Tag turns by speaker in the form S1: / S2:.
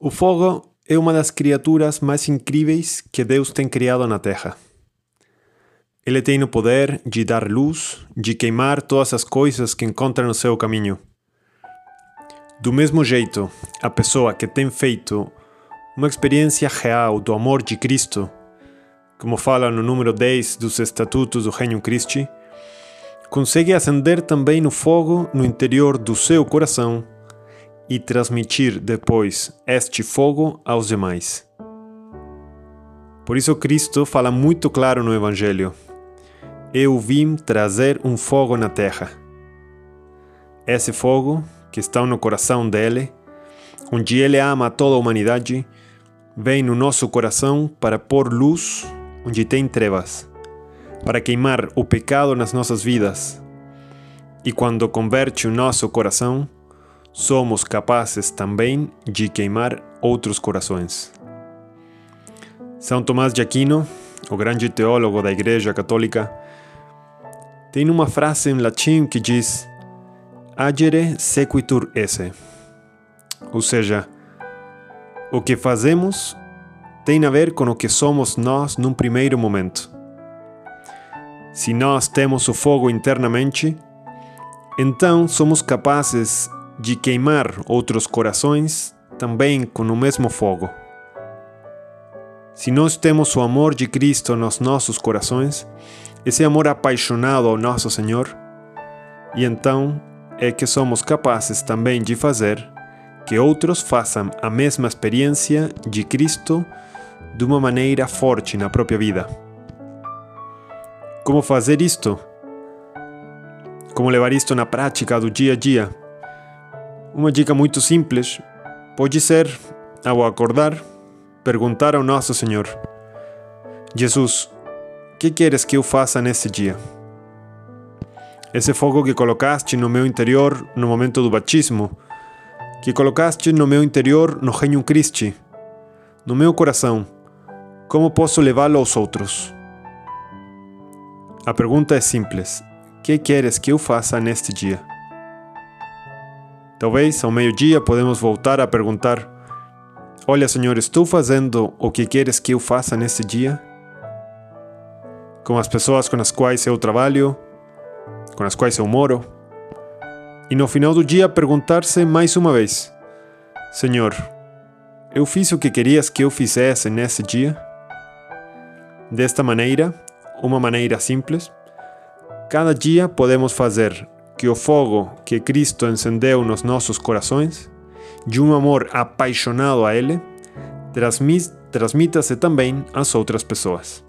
S1: O fogo é uma das criaturas mais incríveis que Deus tem criado na Terra. Ele tem o poder de dar luz, de queimar todas as coisas que encontra no seu caminho. Do mesmo jeito, a pessoa que tem feito uma experiência real do amor de Cristo, como fala no número 10 dos Estatutos do Reino Christi, consegue acender também o fogo no interior do seu coração e transmitir depois este fogo aos demais. Por isso, Cristo fala muito claro no Evangelho: Eu vim trazer um fogo na terra. Esse fogo, que está no coração dele, onde ele ama toda a humanidade, vem no nosso coração para pôr luz onde tem trevas, para queimar o pecado nas nossas vidas. E quando converte o nosso coração, somos capazes também de queimar outros corações. São Tomás de Aquino, o grande teólogo da Igreja Católica, tem uma frase em latim que diz agere sequitur esse, ou seja, o que fazemos tem a ver com o que somos nós num primeiro momento. Se nós temos o fogo internamente, então somos capazes de queimar outros corações também com o mesmo fogo. Se nós temos o amor de Cristo nos nossos corações, esse amor apaixonado ao nosso Senhor, e então é que somos capazes também de fazer que outros façam a mesma experiência de Cristo de uma maneira forte na própria vida. Como fazer isto? Como levar isto na prática do dia a dia? Uma dica muito simples pode ser, ao acordar, perguntar ao nosso Senhor: Jesus, que queres que eu faça nesse dia? Esse fogo que colocaste no meu interior no momento do batismo, que colocaste no meu interior no Reino Christi, no meu coração, como posso levá-lo aos outros? A pergunta é simples: que queres que eu faça neste dia? Talvez ao meio-dia podemos voltar a perguntar: Olha, Senhor, estou fazendo o que queres que eu faça nesse dia? Com as pessoas com as quais eu trabalho, com as quais eu moro. E no final do dia perguntar-se mais uma vez: Senhor, eu fiz o que querias que eu fizesse nesse dia? Desta maneira, uma maneira simples, cada dia podemos fazer que o fogo que Cristo encendeu nos nossos corações, de um amor apaixonado a Ele, transmita-se também às outras pessoas.